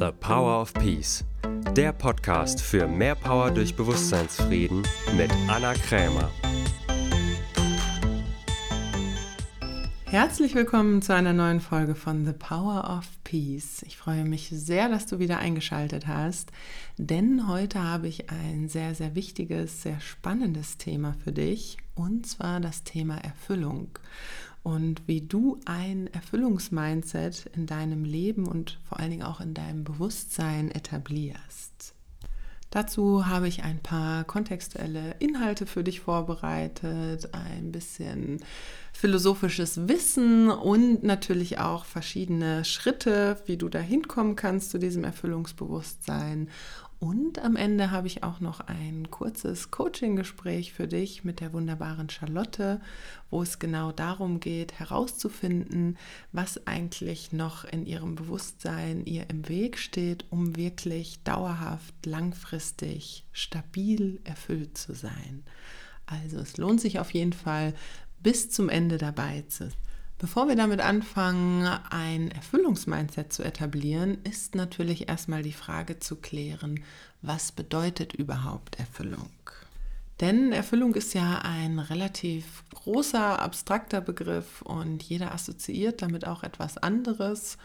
The Power of Peace, der Podcast für mehr Power durch Bewusstseinsfrieden mit Anna Krämer. Herzlich willkommen zu einer neuen Folge von The Power of Peace. Ich freue mich sehr, dass du wieder eingeschaltet hast, denn heute habe ich ein sehr, sehr wichtiges, sehr spannendes Thema für dich, und zwar das Thema Erfüllung und wie du ein Erfüllungsmindset in deinem Leben und vor allen Dingen auch in deinem Bewusstsein etablierst. Dazu habe ich ein paar kontextuelle Inhalte für dich vorbereitet, ein bisschen philosophisches Wissen und natürlich auch verschiedene Schritte, wie du da hinkommen kannst zu diesem Erfüllungsbewusstsein und am Ende habe ich auch noch ein kurzes Coaching-Gespräch für dich mit der wunderbaren Charlotte, wo es genau darum geht, herauszufinden, was eigentlich noch in ihrem Bewusstsein ihr im Weg steht, um wirklich dauerhaft, langfristig, stabil erfüllt zu sein. Also es lohnt sich auf jeden Fall, bis zum Ende dabei zu sein. Bevor wir damit anfangen, ein Erfüllungsmindset zu etablieren, ist natürlich erstmal die Frage zu klären, was bedeutet überhaupt Erfüllung? Denn Erfüllung ist ja ein relativ großer, abstrakter Begriff und jeder assoziiert damit auch etwas anderes.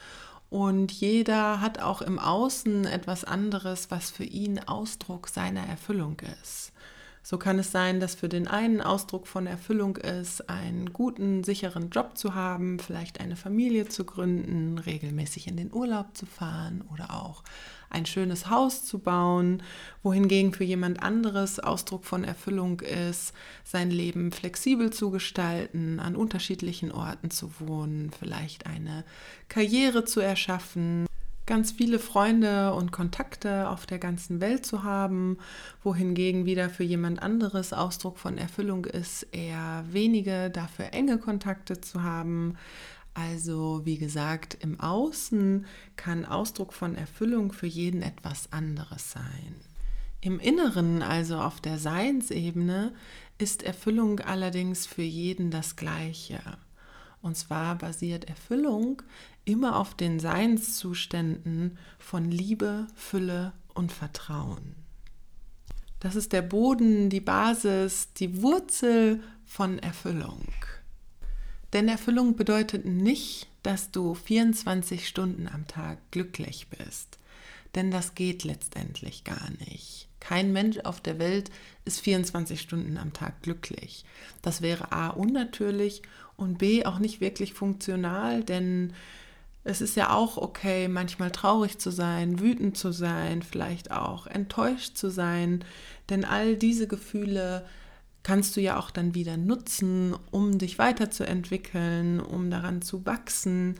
Und jeder hat auch im Außen etwas anderes, was für ihn Ausdruck seiner Erfüllung ist. So kann es sein, dass für den einen Ausdruck von Erfüllung ist, einen guten, sicheren Job zu haben, vielleicht eine Familie zu gründen, regelmäßig in den Urlaub zu fahren oder auch ein schönes Haus zu bauen, wohingegen für jemand anderes Ausdruck von Erfüllung ist, sein Leben flexibel zu gestalten, an unterschiedlichen Orten zu wohnen, vielleicht eine Karriere zu erschaffen, ganz viele Freunde und Kontakte auf der ganzen Welt zu haben, wohingegen wieder für jemand anderes Ausdruck von Erfüllung ist, eher wenige, dafür enge Kontakte zu haben. Also wie gesagt, im Außen kann Ausdruck von Erfüllung für jeden etwas anderes sein. Im Inneren, also auf der Seinsebene, ist Erfüllung allerdings für jeden das Gleiche. Und zwar basiert Erfüllung immer auf den Seinszuständen von Liebe, Fülle und Vertrauen. Das ist der Boden, die Basis, die Wurzel von Erfüllung. Denn Erfüllung bedeutet nicht, dass du 24 Stunden am Tag glücklich bist. Denn das geht letztendlich gar nicht. Kein Mensch auf der Welt ist 24 Stunden am Tag glücklich. Das wäre a unnatürlich und b auch nicht wirklich funktional, denn es ist ja auch okay, manchmal traurig zu sein, wütend zu sein, vielleicht auch enttäuscht zu sein, denn all diese Gefühle kannst du ja auch dann wieder nutzen, um dich weiterzuentwickeln, um daran zu wachsen.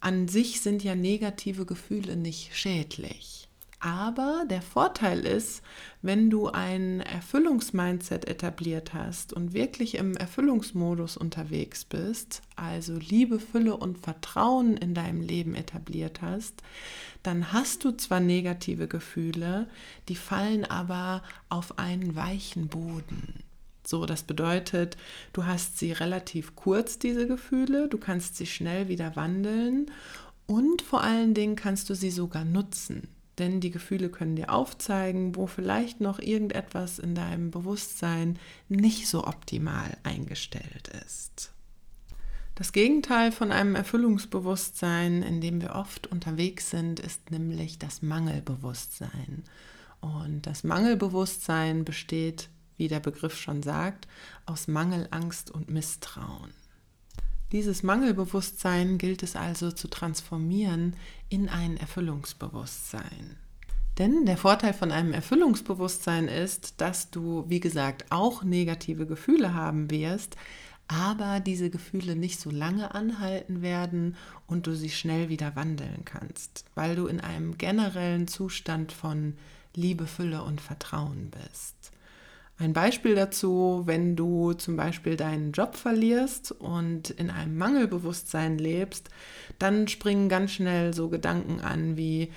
An sich sind ja negative Gefühle nicht schädlich. Aber der Vorteil ist, wenn du ein Erfüllungsmindset etabliert hast und wirklich im Erfüllungsmodus unterwegs bist, also Liebe, Fülle und Vertrauen in deinem Leben etabliert hast, dann hast du zwar negative Gefühle, die fallen aber auf einen weichen Boden. So, das bedeutet, du hast sie relativ kurz, diese Gefühle, du kannst sie schnell wieder wandeln und vor allen Dingen kannst du sie sogar nutzen. Denn die Gefühle können dir aufzeigen, wo vielleicht noch irgendetwas in deinem Bewusstsein nicht so optimal eingestellt ist. Das Gegenteil von einem Erfüllungsbewusstsein, in dem wir oft unterwegs sind, ist nämlich das Mangelbewusstsein. Und das Mangelbewusstsein besteht, wie der Begriff schon sagt, aus Mangel, Angst und Misstrauen. Dieses Mangelbewusstsein gilt es also zu transformieren in ein Erfüllungsbewusstsein. Denn der Vorteil von einem Erfüllungsbewusstsein ist, dass du, wie gesagt, auch negative Gefühle haben wirst, aber diese Gefühle nicht so lange anhalten werden und du sie schnell wieder wandeln kannst, weil du in einem generellen Zustand von Liebe, Fülle und Vertrauen bist. Ein Beispiel dazu, wenn du zum Beispiel deinen Job verlierst und in einem Mangelbewusstsein lebst, dann springen ganz schnell so Gedanken an wie,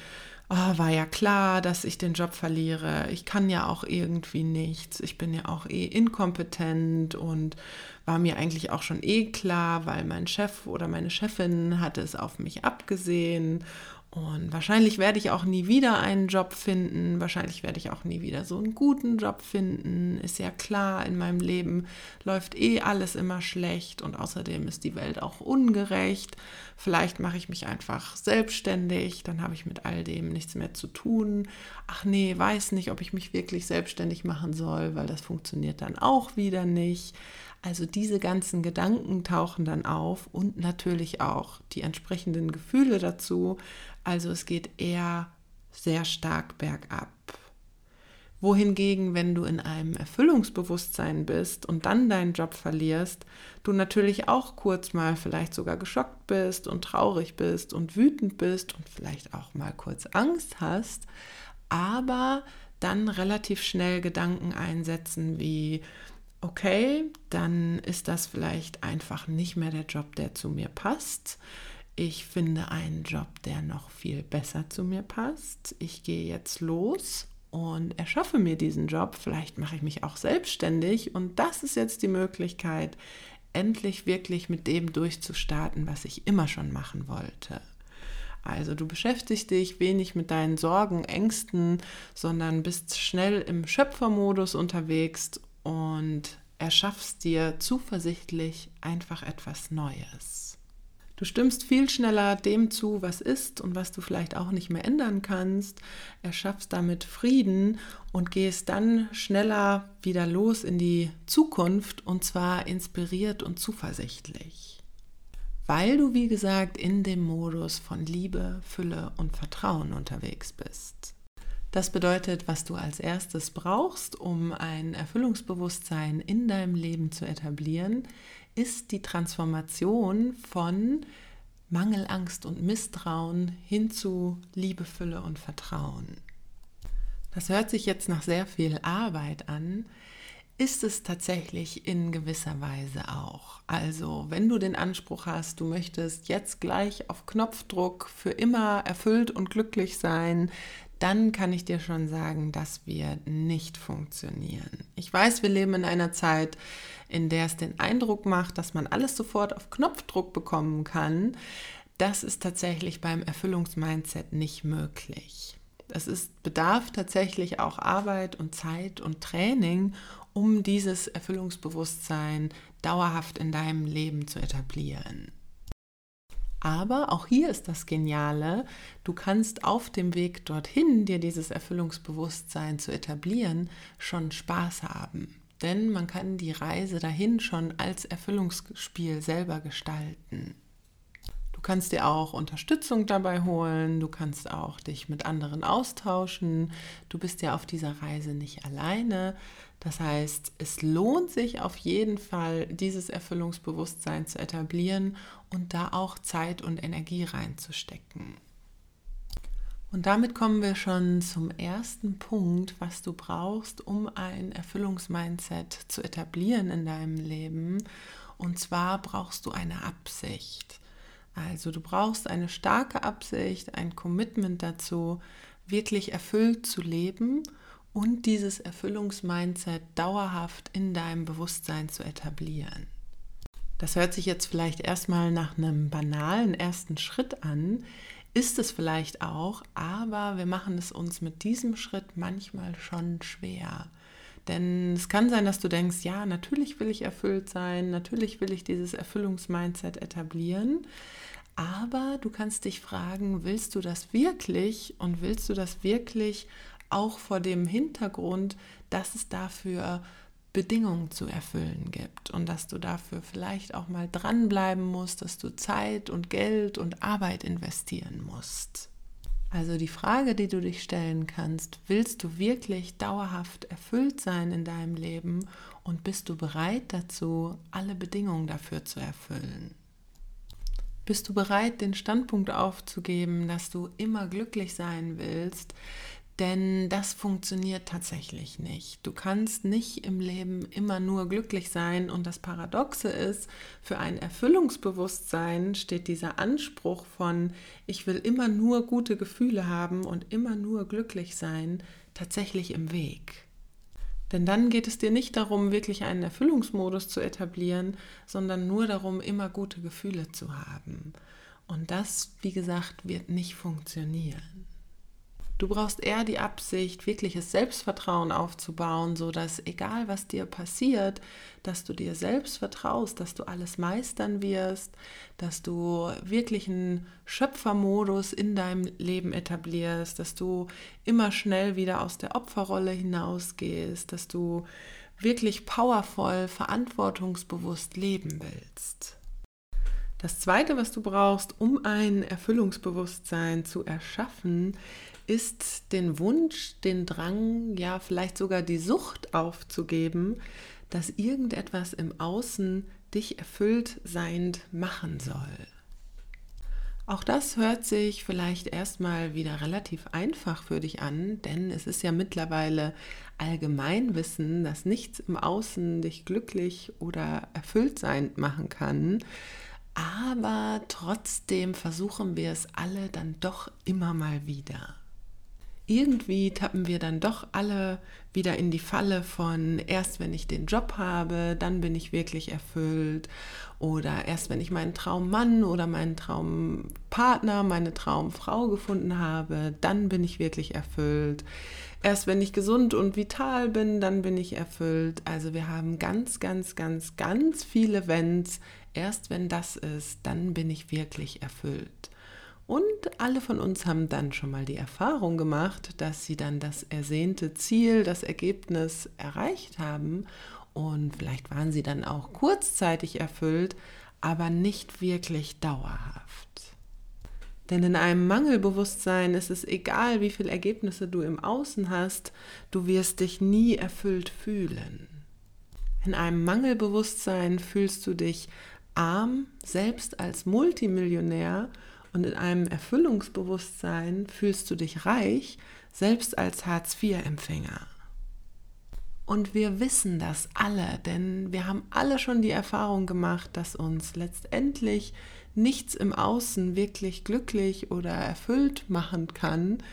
oh, war ja klar, dass ich den Job verliere, ich kann ja auch irgendwie nichts, ich bin ja auch eh inkompetent und war mir eigentlich auch schon eh klar, weil mein Chef oder meine Chefin hatte es auf mich abgesehen Und wahrscheinlich werde ich auch nie wieder einen Job finden. Wahrscheinlich werde ich auch nie wieder so einen guten Job finden. Ist ja klar, in meinem Leben läuft eh alles immer schlecht und außerdem ist die Welt auch ungerecht. Vielleicht mache ich mich einfach selbstständig, dann habe ich mit all dem nichts mehr zu tun. Ach nee, weiß nicht, ob ich mich wirklich selbstständig machen soll, weil das funktioniert dann auch wieder nicht. Also diese ganzen Gedanken tauchen dann auf und natürlich auch die entsprechenden Gefühle dazu. Also es geht eher sehr stark bergab. Wohingegen, wenn du in einem Erfüllungsbewusstsein bist und dann deinen Job verlierst, du natürlich auch kurz mal vielleicht sogar geschockt bist und traurig bist und wütend bist und vielleicht auch mal kurz Angst hast, aber dann relativ schnell Gedanken einsetzen wie, okay, dann ist das vielleicht einfach nicht mehr der Job, der zu mir passt. Ich finde einen Job, der noch viel besser zu mir passt. Ich gehe jetzt los und erschaffe mir diesen Job. Vielleicht mache ich mich auch selbstständig und das ist jetzt die Möglichkeit, endlich wirklich mit dem durchzustarten, was ich immer schon machen wollte. Also du beschäftigst dich wenig mit deinen Sorgen, Ängsten, sondern bist schnell im Schöpfermodus unterwegs und erschaffst dir zuversichtlich einfach etwas Neues. Du stimmst viel schneller dem zu, was ist und was du vielleicht auch nicht mehr ändern kannst, erschaffst damit Frieden und gehst dann schneller wieder los in die Zukunft und zwar inspiriert und zuversichtlich. Weil du, wie gesagt, in dem Modus von Liebe, Fülle und Vertrauen unterwegs bist. Das bedeutet, was du als erstes brauchst, um ein Erfüllungsbewusstsein in deinem Leben zu etablieren, ist die Transformation von Mangel, Angst und Misstrauen hin zu Liebe, Fülle und Vertrauen. Das hört sich jetzt nach sehr viel Arbeit an, ist es tatsächlich in gewisser Weise auch. Also, wenn du den Anspruch hast, du möchtest jetzt gleich auf Knopfdruck für immer erfüllt und glücklich sein, dann kann ich dir schon sagen, dass wir nicht funktionieren. Ich weiß, wir leben in einer Zeit, in der es den Eindruck macht, dass man alles sofort auf Knopfdruck bekommen kann. Das ist tatsächlich beim Erfüllungsmindset nicht möglich. Es ist, bedarf tatsächlich auch Arbeit und Zeit und Training, um dieses Erfüllungsbewusstsein dauerhaft in deinem Leben zu etablieren. Aber auch hier ist das Geniale, du kannst auf dem Weg dorthin, dir dieses Erfüllungsbewusstsein zu etablieren, schon Spaß haben. Denn man kann die Reise dahin schon als Erfüllungsspiel selber gestalten. Du kannst dir auch Unterstützung dabei holen, du kannst auch dich mit anderen austauschen. Du bist ja auf dieser Reise nicht alleine. Das heißt, es lohnt sich auf jeden Fall, dieses Erfüllungsbewusstsein zu etablieren und da auch Zeit und Energie reinzustecken. Und damit kommen wir schon zum ersten Punkt, was du brauchst, um ein Erfüllungsmindset zu etablieren in deinem Leben. Und zwar brauchst du eine Absicht. Also du brauchst eine starke Absicht, ein Commitment dazu, wirklich erfüllt zu leben und dieses Erfüllungsmindset dauerhaft in deinem Bewusstsein zu etablieren. Das hört sich jetzt vielleicht erstmal nach einem banalen ersten Schritt an, ist es vielleicht auch, aber wir machen es uns mit diesem Schritt manchmal schon schwer. Denn es kann sein, dass du denkst, ja, natürlich will ich erfüllt sein, natürlich will ich dieses Erfüllungsmindset etablieren, aber du kannst dich fragen, willst du das wirklich und willst du das wirklich auch vor dem Hintergrund, dass es dafür Bedingungen zu erfüllen gibt und dass du dafür vielleicht auch mal dranbleiben musst, dass du Zeit und Geld und Arbeit investieren musst. Also die Frage, die du dich stellen kannst, willst du wirklich dauerhaft erfüllt sein in deinem Leben und bist du bereit dazu, alle Bedingungen dafür zu erfüllen? Bist du bereit, den Standpunkt aufzugeben, dass du immer glücklich sein willst, denn das funktioniert tatsächlich nicht. Du kannst nicht im Leben immer nur glücklich sein. Und das Paradoxe ist, für ein Erfüllungsbewusstsein steht dieser Anspruch von, ich will immer nur gute Gefühle haben und immer nur glücklich sein, tatsächlich im Weg. Denn dann geht es dir nicht darum, wirklich einen Erfüllungsmodus zu etablieren, sondern nur darum, immer gute Gefühle zu haben. Und das, wie gesagt, wird nicht funktionieren. Du brauchst eher die Absicht, wirkliches Selbstvertrauen aufzubauen, so dass egal was dir passiert, dass du dir selbst vertraust, dass du alles meistern wirst, dass du wirklich einen Schöpfermodus in deinem Leben etablierst, dass du immer schnell wieder aus der Opferrolle hinausgehst, dass du wirklich powervoll, verantwortungsbewusst leben willst. Das Zweite, was du brauchst, um ein Erfüllungsbewusstsein zu erschaffen, ist den Wunsch, den Drang, ja vielleicht sogar die Sucht aufzugeben, dass irgendetwas im Außen dich erfüllt seiend machen soll. Auch das hört sich vielleicht erstmal wieder relativ einfach für dich an, denn es ist ja mittlerweile Allgemeinwissen, dass nichts im Außen dich glücklich oder erfüllt sein machen kann. Aber trotzdem versuchen wir es alle dann doch immer mal wieder irgendwie tappen wir dann doch alle wieder in die Falle von erst wenn ich den Job habe, dann bin ich wirklich erfüllt oder erst wenn ich meinen Traummann oder meinen Traumpartner, meine Traumfrau gefunden habe, dann bin ich wirklich erfüllt. Erst wenn ich gesund und vital bin, dann bin ich erfüllt. Also wir haben ganz, ganz, ganz, ganz viele Wenns. Erst wenn das ist, dann bin ich wirklich erfüllt. Und alle von uns haben dann schon mal die Erfahrung gemacht, dass sie dann das ersehnte Ziel, das Ergebnis erreicht haben. Und vielleicht waren sie dann auch kurzzeitig erfüllt, aber nicht wirklich dauerhaft. Denn in einem Mangelbewusstsein ist es egal, wie viele Ergebnisse du im Außen hast, du wirst dich nie erfüllt fühlen. In einem Mangelbewusstsein fühlst du dich arm, selbst als Multimillionär und in einem Erfüllungsbewusstsein fühlst du dich reich, selbst als Hartz-IV-Empfänger. Und wir wissen das alle, denn wir haben alle schon die Erfahrung gemacht, dass uns letztendlich nichts im Außen wirklich glücklich oder erfüllt machen kann.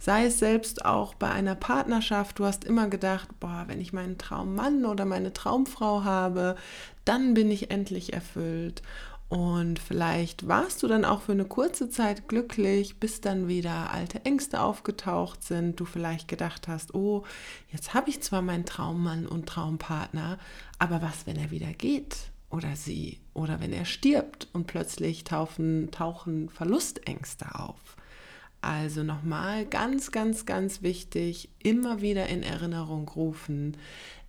Sei es selbst auch bei einer Partnerschaft, du hast immer gedacht, boah, wenn ich meinen Traummann oder meine Traumfrau habe, dann bin ich endlich erfüllt. Und vielleicht warst du dann auch für eine kurze Zeit glücklich, bis dann wieder alte Ängste aufgetaucht sind. Du vielleicht gedacht hast, oh, jetzt habe ich zwar meinen Traummann und Traumpartner, aber was, wenn er wieder geht oder sie oder wenn er stirbt und plötzlich tauchen, tauchen Verlustängste auf. Also nochmal ganz, ganz, ganz wichtig, immer wieder in Erinnerung rufen.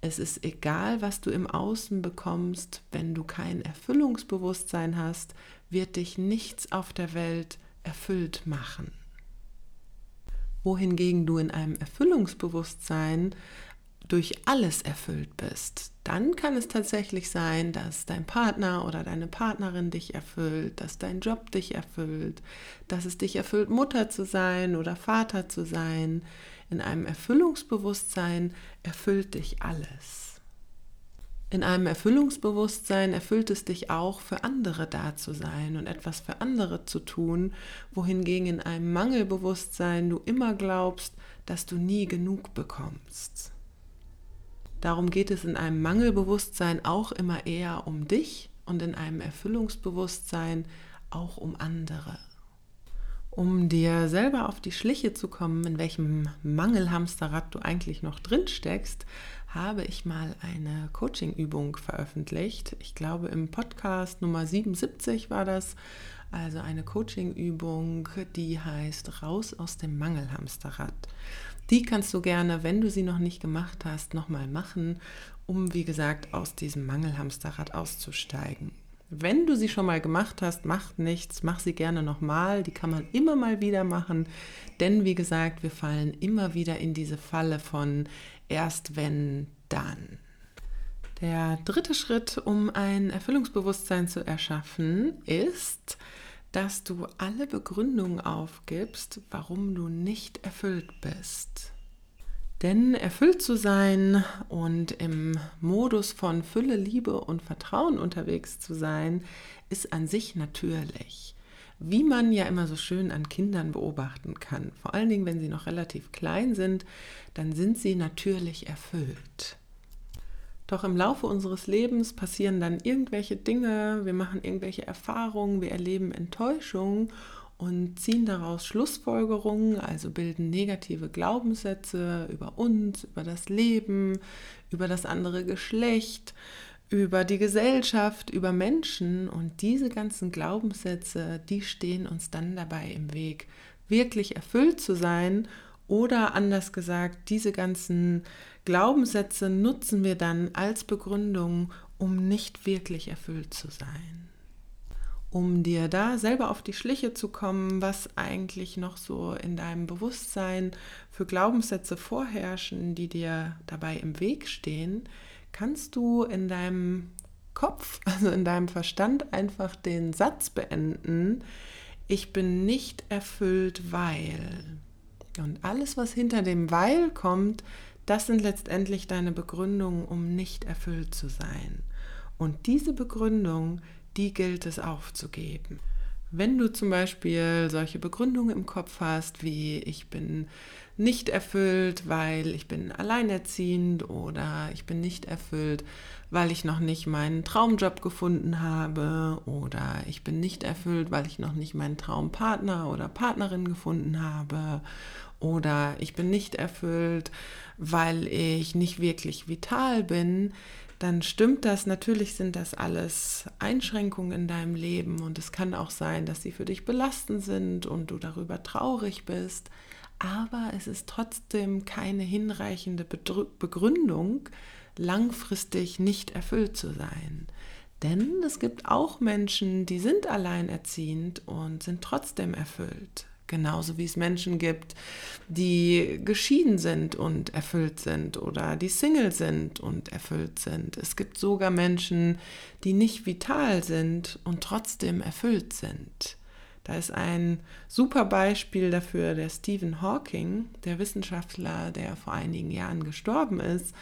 Es ist egal, was du im Außen bekommst, wenn du kein Erfüllungsbewusstsein hast, wird dich nichts auf der Welt erfüllt machen. Wohingegen du in einem Erfüllungsbewusstsein durch alles erfüllt bist, dann kann es tatsächlich sein, dass dein Partner oder deine Partnerin dich erfüllt, dass dein Job dich erfüllt, dass es dich erfüllt, Mutter zu sein oder Vater zu sein. In einem Erfüllungsbewusstsein erfüllt dich alles. In einem Erfüllungsbewusstsein erfüllt es dich auch, für andere da zu sein und etwas für andere zu tun, wohingegen in einem Mangelbewusstsein du immer glaubst, dass du nie genug bekommst. Darum geht es in einem Mangelbewusstsein auch immer eher um dich und in einem Erfüllungsbewusstsein auch um andere. Um dir selber auf die Schliche zu kommen, in welchem Mangelhamsterrad du eigentlich noch drin steckst, habe ich mal eine Coaching-Übung veröffentlicht. Ich glaube, im Podcast Nummer 77 war das. Also eine Coaching-Übung, die heißt Raus aus dem Mangelhamsterrad. Die kannst du gerne, wenn du sie noch nicht gemacht hast, nochmal machen, um, wie gesagt, aus diesem Mangelhamsterrad auszusteigen. Wenn du sie schon mal gemacht hast, macht nichts, mach sie gerne nochmal. Die kann man immer mal wieder machen, denn wie gesagt, wir fallen immer wieder in diese Falle von erst wenn, dann. Der dritte Schritt, um ein Erfüllungsbewusstsein zu erschaffen, ist, dass du alle Begründungen aufgibst, warum du nicht erfüllt bist. Denn erfüllt zu sein und im Modus von Fülle, Liebe und Vertrauen unterwegs zu sein, ist an sich natürlich. Wie man ja immer so schön an Kindern beobachten kann. Vor allen Dingen, wenn sie noch relativ klein sind, dann sind sie natürlich erfüllt. Doch im Laufe unseres Lebens passieren dann irgendwelche Dinge, wir machen irgendwelche Erfahrungen, wir erleben Enttäuschungen und ziehen daraus Schlussfolgerungen, also bilden negative Glaubenssätze über uns, über das Leben, über das andere Geschlecht, über die Gesellschaft, über Menschen. Und diese ganzen Glaubenssätze, die stehen uns dann dabei im Weg, wirklich erfüllt zu sein. Oder anders gesagt, diese ganzen Glaubenssätze nutzen wir dann als Begründung, um nicht wirklich erfüllt zu sein um dir da selber auf die Schliche zu kommen, was eigentlich noch so in deinem Bewusstsein für Glaubenssätze vorherrschen, die dir dabei im Weg stehen, kannst du in deinem Kopf, also in deinem Verstand einfach den Satz beenden, ich bin nicht erfüllt, weil. Und alles, was hinter dem weil kommt, das sind letztendlich deine Begründungen, um nicht erfüllt zu sein. Und diese Begründung, die gilt es aufzugeben. Wenn du zum Beispiel solche Begründungen im Kopf hast, wie ich bin nicht erfüllt, weil ich bin alleinerziehend oder ich bin nicht erfüllt, weil ich noch nicht meinen Traumjob gefunden habe oder ich bin nicht erfüllt, weil ich noch nicht meinen Traumpartner oder Partnerin gefunden habe oder ich bin nicht erfüllt, weil ich nicht wirklich vital bin, dann stimmt das. Natürlich sind das alles Einschränkungen in deinem Leben und es kann auch sein, dass sie für dich belastend sind und du darüber traurig bist. Aber es ist trotzdem keine hinreichende Begründung, langfristig nicht erfüllt zu sein. Denn es gibt auch Menschen, die sind alleinerziehend und sind trotzdem erfüllt. Genauso wie es Menschen gibt, die geschieden sind und erfüllt sind oder die Single sind und erfüllt sind. Es gibt sogar Menschen, die nicht vital sind und trotzdem erfüllt sind. Da ist ein super Beispiel dafür der Stephen Hawking, der Wissenschaftler, der vor einigen Jahren gestorben ist,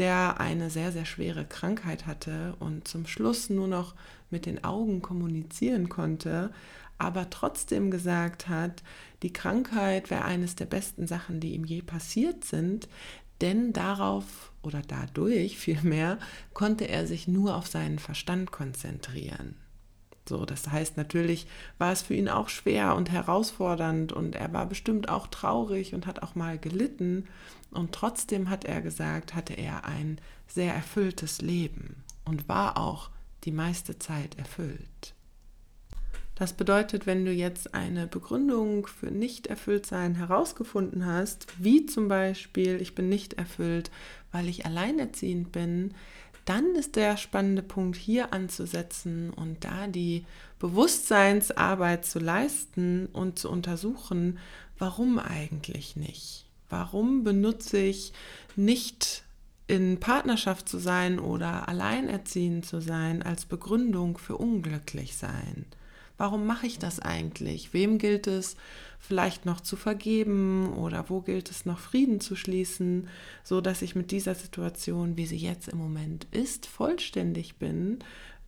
der eine sehr, sehr schwere Krankheit hatte und zum Schluss nur noch mit den Augen kommunizieren konnte, aber trotzdem gesagt hat, die Krankheit wäre eines der besten Sachen, die ihm je passiert sind, denn darauf oder dadurch vielmehr konnte er sich nur auf seinen Verstand konzentrieren. So, das heißt, natürlich war es für ihn auch schwer und herausfordernd und er war bestimmt auch traurig und hat auch mal gelitten. Und trotzdem hat er gesagt, hatte er ein sehr erfülltes Leben und war auch die meiste Zeit erfüllt. Das bedeutet, wenn du jetzt eine Begründung für Nicht-Erfülltsein herausgefunden hast, wie zum Beispiel, ich bin nicht erfüllt, weil ich alleinerziehend bin, dann ist der spannende Punkt hier anzusetzen und da die Bewusstseinsarbeit zu leisten und zu untersuchen, warum eigentlich nicht? Warum benutze ich nicht in Partnerschaft zu sein oder alleinerziehend zu sein als Begründung für unglücklich sein? Warum mache ich das eigentlich? Wem gilt es vielleicht noch zu vergeben oder wo gilt es noch Frieden zu schließen, so dass ich mit dieser Situation, wie sie jetzt im Moment ist, vollständig bin?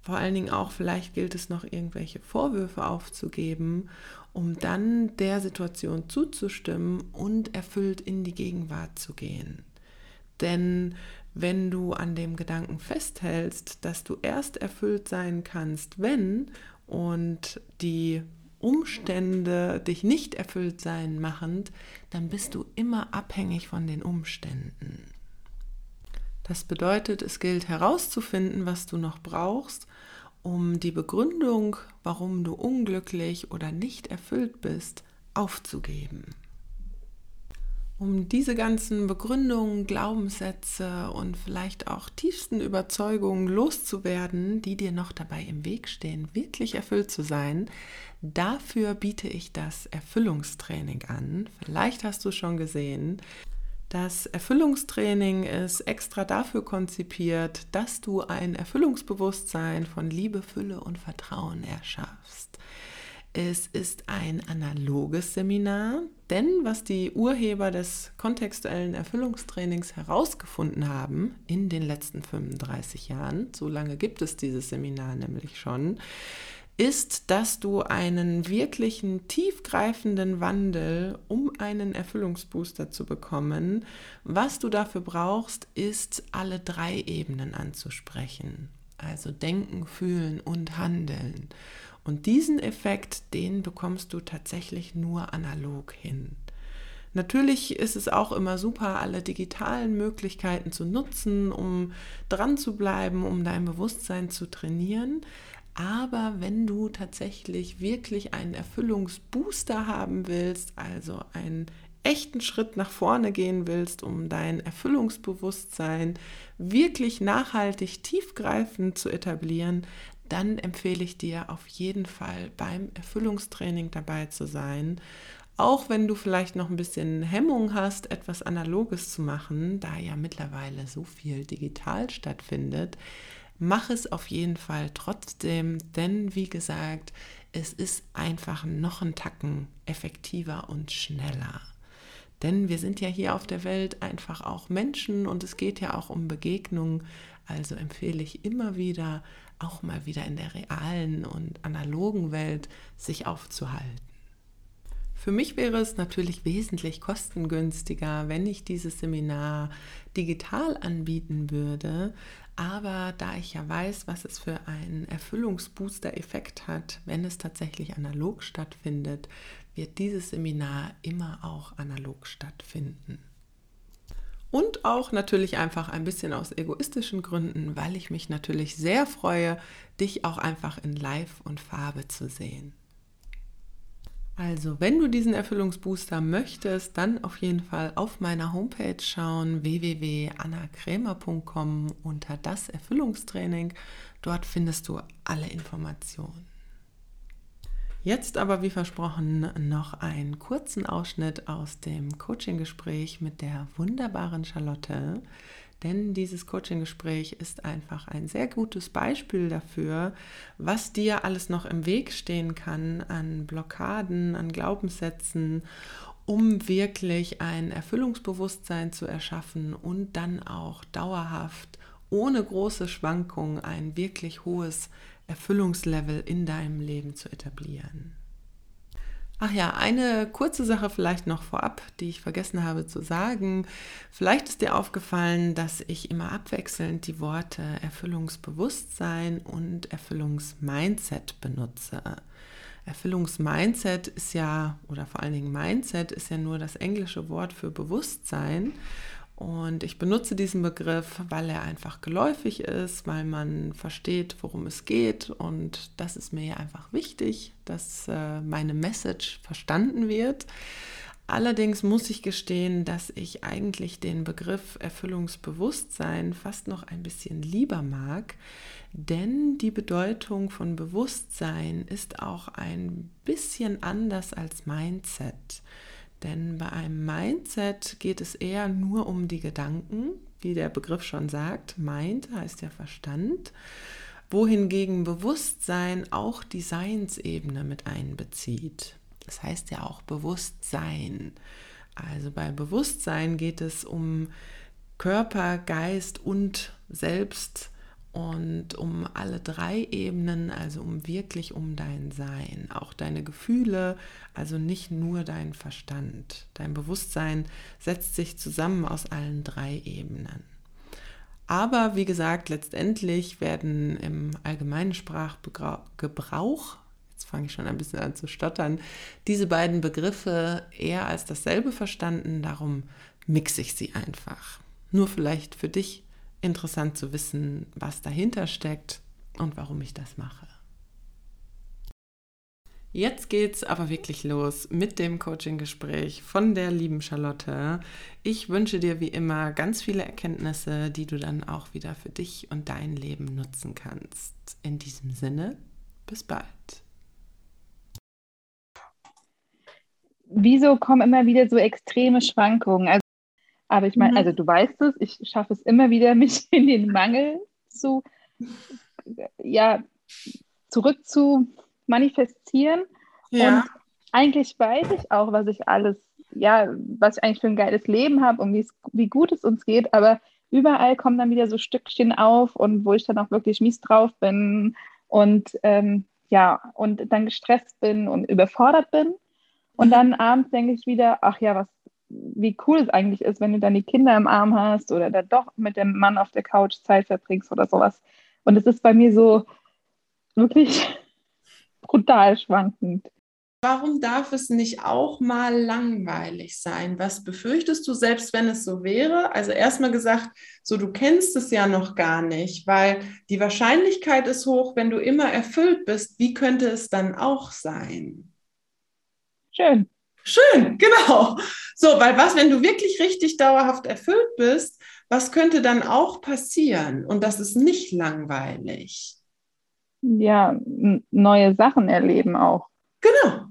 Vor allen Dingen auch vielleicht gilt es noch irgendwelche Vorwürfe aufzugeben, um dann der Situation zuzustimmen und erfüllt in die Gegenwart zu gehen. Denn wenn du an dem Gedanken festhältst, dass du erst erfüllt sein kannst, wenn und die Umstände dich nicht erfüllt sein machend, dann bist du immer abhängig von den Umständen. Das bedeutet, es gilt herauszufinden, was du noch brauchst, um die Begründung, warum du unglücklich oder nicht erfüllt bist, aufzugeben um diese ganzen Begründungen, Glaubenssätze und vielleicht auch tiefsten Überzeugungen loszuwerden, die dir noch dabei im Weg stehen, wirklich erfüllt zu sein, dafür biete ich das Erfüllungstraining an. Vielleicht hast du schon gesehen, das Erfüllungstraining ist extra dafür konzipiert, dass du ein Erfüllungsbewusstsein von Liebe, Fülle und Vertrauen erschaffst. Es ist ein analoges Seminar, denn was die Urheber des kontextuellen Erfüllungstrainings herausgefunden haben in den letzten 35 Jahren, so lange gibt es dieses Seminar nämlich schon, ist, dass du einen wirklichen tiefgreifenden Wandel, um einen Erfüllungsbooster zu bekommen, was du dafür brauchst, ist alle drei Ebenen anzusprechen. Also denken, fühlen und handeln. Und diesen Effekt, den bekommst du tatsächlich nur analog hin. Natürlich ist es auch immer super, alle digitalen Möglichkeiten zu nutzen, um dran zu bleiben, um dein Bewusstsein zu trainieren. Aber wenn du tatsächlich wirklich einen Erfüllungsbooster haben willst, also einen echten Schritt nach vorne gehen willst, um dein Erfüllungsbewusstsein wirklich nachhaltig tiefgreifend zu etablieren, dann empfehle ich dir auf jeden Fall beim Erfüllungstraining dabei zu sein auch wenn du vielleicht noch ein bisschen Hemmung hast, etwas Analoges zu machen, da ja mittlerweile so viel digital stattfindet, mach es auf jeden Fall trotzdem, denn wie gesagt, es ist einfach noch ein Tacken effektiver und schneller. Denn wir sind ja hier auf der Welt einfach auch Menschen und es geht ja auch um Begegnungen. Also empfehle ich immer wieder, auch mal wieder in der realen und analogen Welt sich aufzuhalten. Für mich wäre es natürlich wesentlich kostengünstiger, wenn ich dieses Seminar digital anbieten würde. Aber da ich ja weiß, was es für einen Erfüllungsbooster-Effekt hat, wenn es tatsächlich analog stattfindet, wird dieses Seminar immer auch analog stattfinden. Und auch natürlich einfach ein bisschen aus egoistischen Gründen, weil ich mich natürlich sehr freue, dich auch einfach in Live und Farbe zu sehen. Also, wenn du diesen Erfüllungsbooster möchtest, dann auf jeden Fall auf meiner Homepage schauen, www.annakrämer.com unter das Erfüllungstraining. Dort findest du alle Informationen. Jetzt aber, wie versprochen, noch einen kurzen Ausschnitt aus dem Coaching-Gespräch mit der wunderbaren Charlotte. Denn dieses Coaching-Gespräch ist einfach ein sehr gutes Beispiel dafür, was dir alles noch im Weg stehen kann an Blockaden, an Glaubenssätzen, um wirklich ein Erfüllungsbewusstsein zu erschaffen und dann auch dauerhaft, ohne große Schwankungen, ein wirklich hohes Erfüllungslevel in deinem Leben zu etablieren. Ach ja, eine kurze Sache vielleicht noch vorab, die ich vergessen habe zu sagen. Vielleicht ist dir aufgefallen, dass ich immer abwechselnd die Worte Erfüllungsbewusstsein und Erfüllungsmindset benutze. Erfüllungsmindset ist ja, oder vor allen Dingen Mindset ist ja nur das englische Wort für Bewusstsein. Und ich benutze diesen Begriff, weil er einfach geläufig ist, weil man versteht, worum es geht. Und das ist mir einfach wichtig, dass äh, meine Message verstanden wird. Allerdings muss ich gestehen, dass ich eigentlich den Begriff Erfüllungsbewusstsein fast noch ein bisschen lieber mag, denn die Bedeutung von Bewusstsein ist auch ein bisschen anders als Mindset. Denn bei einem Mindset geht es eher nur um die Gedanken, wie der Begriff schon sagt. Mind heißt ja Verstand, wohingegen Bewusstsein auch die Seinsebene mit einbezieht. Das heißt ja auch Bewusstsein. Also bei Bewusstsein geht es um Körper, Geist und Selbst und um alle drei Ebenen, also um wirklich um dein Sein, auch deine Gefühle, also nicht nur dein Verstand. Dein Bewusstsein setzt sich zusammen aus allen drei Ebenen. Aber wie gesagt, letztendlich werden im allgemeinen Sprachgebrauch, jetzt fange ich schon ein bisschen an zu stottern, diese beiden Begriffe eher als dasselbe verstanden, darum mixe ich sie einfach. Nur vielleicht für dich interessant zu wissen, was dahinter steckt und warum ich das mache. Jetzt geht's aber wirklich los mit dem Coaching-Gespräch von der lieben Charlotte. Ich wünsche dir wie immer ganz viele Erkenntnisse, die du dann auch wieder für dich und dein Leben nutzen kannst. In diesem Sinne, bis bald. Wieso kommen immer wieder so extreme Schwankungen? Also aber ich meine, mhm. also du weißt es, ich schaffe es immer wieder, mich in den Mangel zu, ja, zurück zu manifestieren. Ja. Und eigentlich weiß ich auch, was ich alles, ja, was ich eigentlich für ein geiles Leben habe und wie gut es uns geht, aber überall kommen dann wieder so Stückchen auf und wo ich dann auch wirklich mies drauf bin und ähm, ja, und dann gestresst bin und überfordert bin. Und dann abends denke ich wieder, ach ja, was, wie cool es eigentlich ist, wenn du dann die Kinder im Arm hast oder da doch mit dem Mann auf der Couch Zeit verbringst oder sowas. Und es ist bei mir so wirklich brutal schwankend. Warum darf es nicht auch mal langweilig sein? Was befürchtest du, selbst wenn es so wäre? Also erstmal gesagt, so du kennst es ja noch gar nicht, weil die Wahrscheinlichkeit ist hoch, wenn du immer erfüllt bist, wie könnte es dann auch sein? Schön. Schön, genau. So, weil was, wenn du wirklich richtig dauerhaft erfüllt bist, was könnte dann auch passieren? Und das ist nicht langweilig. Ja, neue Sachen erleben auch. Genau.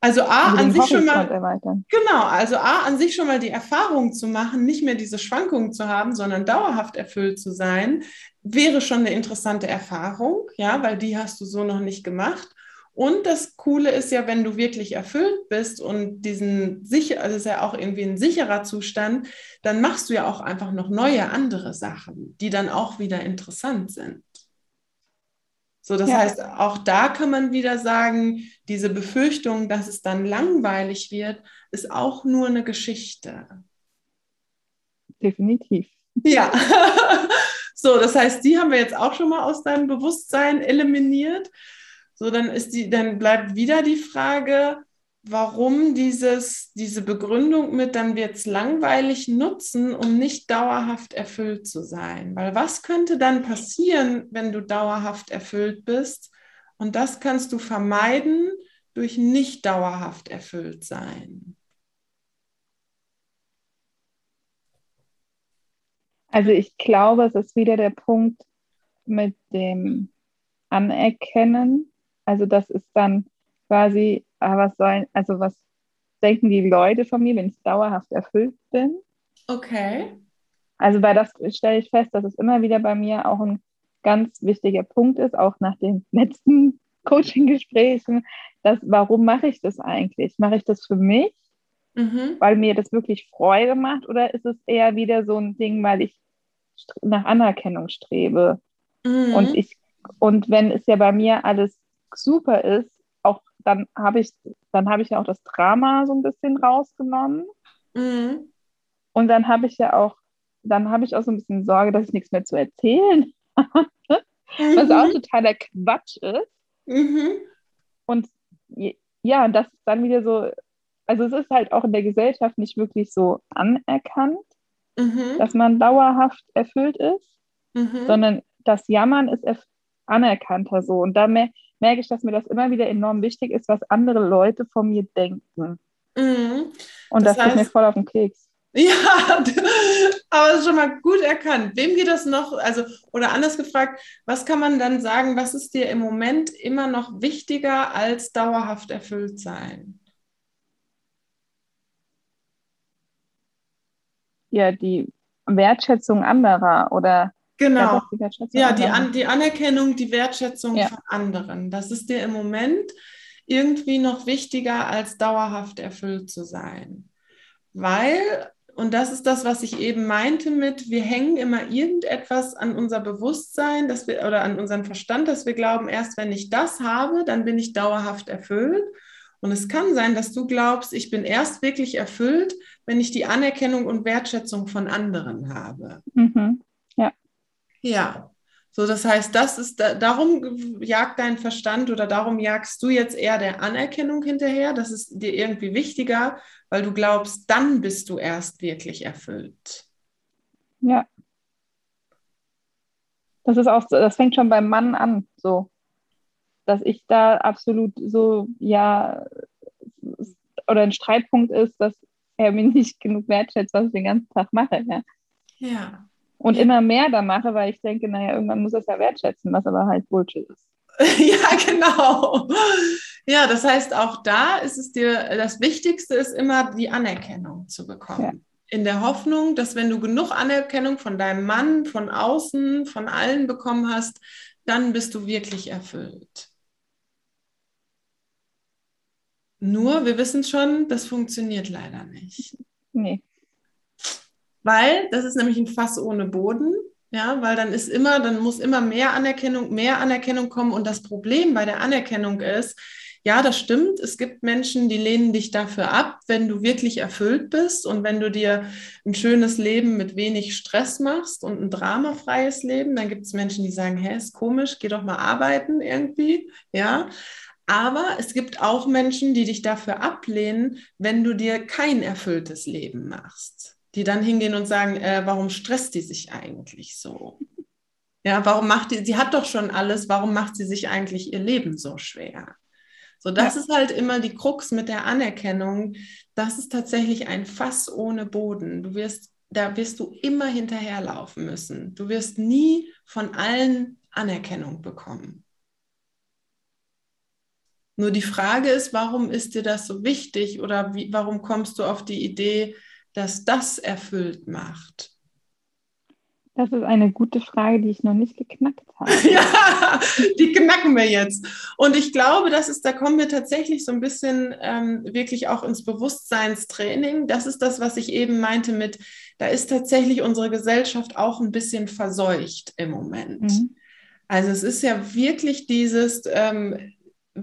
Also A an sich schon mal erweitern. genau, also A an sich schon mal die Erfahrung zu machen, nicht mehr diese Schwankungen zu haben, sondern dauerhaft erfüllt zu sein, wäre schon eine interessante Erfahrung, ja, weil die hast du so noch nicht gemacht. Und das Coole ist ja, wenn du wirklich erfüllt bist und diesen sicher, also ist ja auch irgendwie ein sicherer Zustand, dann machst du ja auch einfach noch neue andere Sachen, die dann auch wieder interessant sind. So, das ja. heißt, auch da kann man wieder sagen, diese Befürchtung, dass es dann langweilig wird, ist auch nur eine Geschichte. Definitiv. Ja. so, das heißt, die haben wir jetzt auch schon mal aus deinem Bewusstsein eliminiert. So, dann ist die, dann bleibt wieder die Frage, warum dieses, diese Begründung mit, dann wird es langweilig nutzen, um nicht dauerhaft erfüllt zu sein. Weil was könnte dann passieren, wenn du dauerhaft erfüllt bist? Und das kannst du vermeiden durch nicht dauerhaft erfüllt sein. Also ich glaube, es ist wieder der Punkt mit dem Anerkennen. Also das ist dann quasi, ah, was sollen, also was denken die Leute von mir, wenn ich dauerhaft erfüllt bin? Okay. Also bei das stelle ich fest, dass es immer wieder bei mir auch ein ganz wichtiger Punkt ist, auch nach den letzten Coaching-Gesprächen, dass warum mache ich das eigentlich? Mache ich das für mich, mhm. weil mir das wirklich Freude macht, oder ist es eher wieder so ein Ding, weil ich nach Anerkennung strebe? Mhm. Und ich, und wenn es ja bei mir alles super ist, dann habe ich, dann habe ich ja auch das Drama so ein bisschen rausgenommen. Mhm. Und dann habe ich ja auch, dann habe ich auch so ein bisschen Sorge, dass ich nichts mehr zu erzählen habe. Mhm. Was auch totaler Quatsch ist. Mhm. Und ja, das ist dann wieder so, also es ist halt auch in der Gesellschaft nicht wirklich so anerkannt, mhm. dass man dauerhaft erfüllt ist, mhm. sondern das Jammern ist anerkannter so. Und da merke ich, dass mir das immer wieder enorm wichtig ist, was andere Leute von mir denken. Mhm. Und das, das heißt, geht mir voll auf den Keks. Ja, aber das ist schon mal gut erkannt. Wem geht das noch? Also, oder anders gefragt, was kann man dann sagen, was ist dir im Moment immer noch wichtiger als dauerhaft erfüllt sein? Ja, die Wertschätzung anderer oder Genau. Ja, die, An die Anerkennung, die Wertschätzung ja. von anderen. Das ist dir im Moment irgendwie noch wichtiger, als dauerhaft erfüllt zu sein. Weil, und das ist das, was ich eben meinte mit, wir hängen immer irgendetwas an unser Bewusstsein dass wir, oder an unseren Verstand, dass wir glauben, erst wenn ich das habe, dann bin ich dauerhaft erfüllt. Und es kann sein, dass du glaubst, ich bin erst wirklich erfüllt, wenn ich die Anerkennung und Wertschätzung von anderen habe. Mhm. Ja. So, das heißt, das ist darum jagt dein Verstand oder darum jagst du jetzt eher der Anerkennung hinterher. Das ist dir irgendwie wichtiger, weil du glaubst, dann bist du erst wirklich erfüllt. Ja. Das ist auch, das fängt schon beim Mann an, so, dass ich da absolut so, ja, oder ein Streitpunkt ist, dass er mir nicht genug wertschätzt, was ich den ganzen Tag mache. Ja. Ja und immer mehr da mache, weil ich denke, naja, irgendwann muss es ja wertschätzen, was aber halt Bullshit ist. ja, genau. Ja, das heißt, auch da ist es dir, das Wichtigste ist immer die Anerkennung zu bekommen. Ja. In der Hoffnung, dass wenn du genug Anerkennung von deinem Mann, von außen, von allen bekommen hast, dann bist du wirklich erfüllt. Nur, wir wissen schon, das funktioniert leider nicht. Nee. Weil das ist nämlich ein Fass ohne Boden. Ja, weil dann ist immer, dann muss immer mehr Anerkennung, mehr Anerkennung kommen. Und das Problem bei der Anerkennung ist, ja, das stimmt. Es gibt Menschen, die lehnen dich dafür ab, wenn du wirklich erfüllt bist und wenn du dir ein schönes Leben mit wenig Stress machst und ein dramafreies Leben. Dann gibt es Menschen, die sagen, hä, ist komisch, geh doch mal arbeiten irgendwie. Ja. Aber es gibt auch Menschen, die dich dafür ablehnen, wenn du dir kein erfülltes Leben machst die dann hingehen und sagen, äh, warum stresst die sich eigentlich so? Ja, warum macht die, sie hat doch schon alles, warum macht sie sich eigentlich ihr Leben so schwer? So, das ja. ist halt immer die Krux mit der Anerkennung. Das ist tatsächlich ein Fass ohne Boden. Du wirst, da wirst du immer hinterherlaufen müssen. Du wirst nie von allen Anerkennung bekommen. Nur die Frage ist, warum ist dir das so wichtig oder wie, warum kommst du auf die Idee, dass das erfüllt macht? Das ist eine gute Frage, die ich noch nicht geknackt habe. ja, die knacken wir jetzt. Und ich glaube, das ist, da kommen wir tatsächlich so ein bisschen ähm, wirklich auch ins Bewusstseinstraining. Das ist das, was ich eben meinte mit, da ist tatsächlich unsere Gesellschaft auch ein bisschen verseucht im Moment. Mhm. Also es ist ja wirklich dieses, ähm,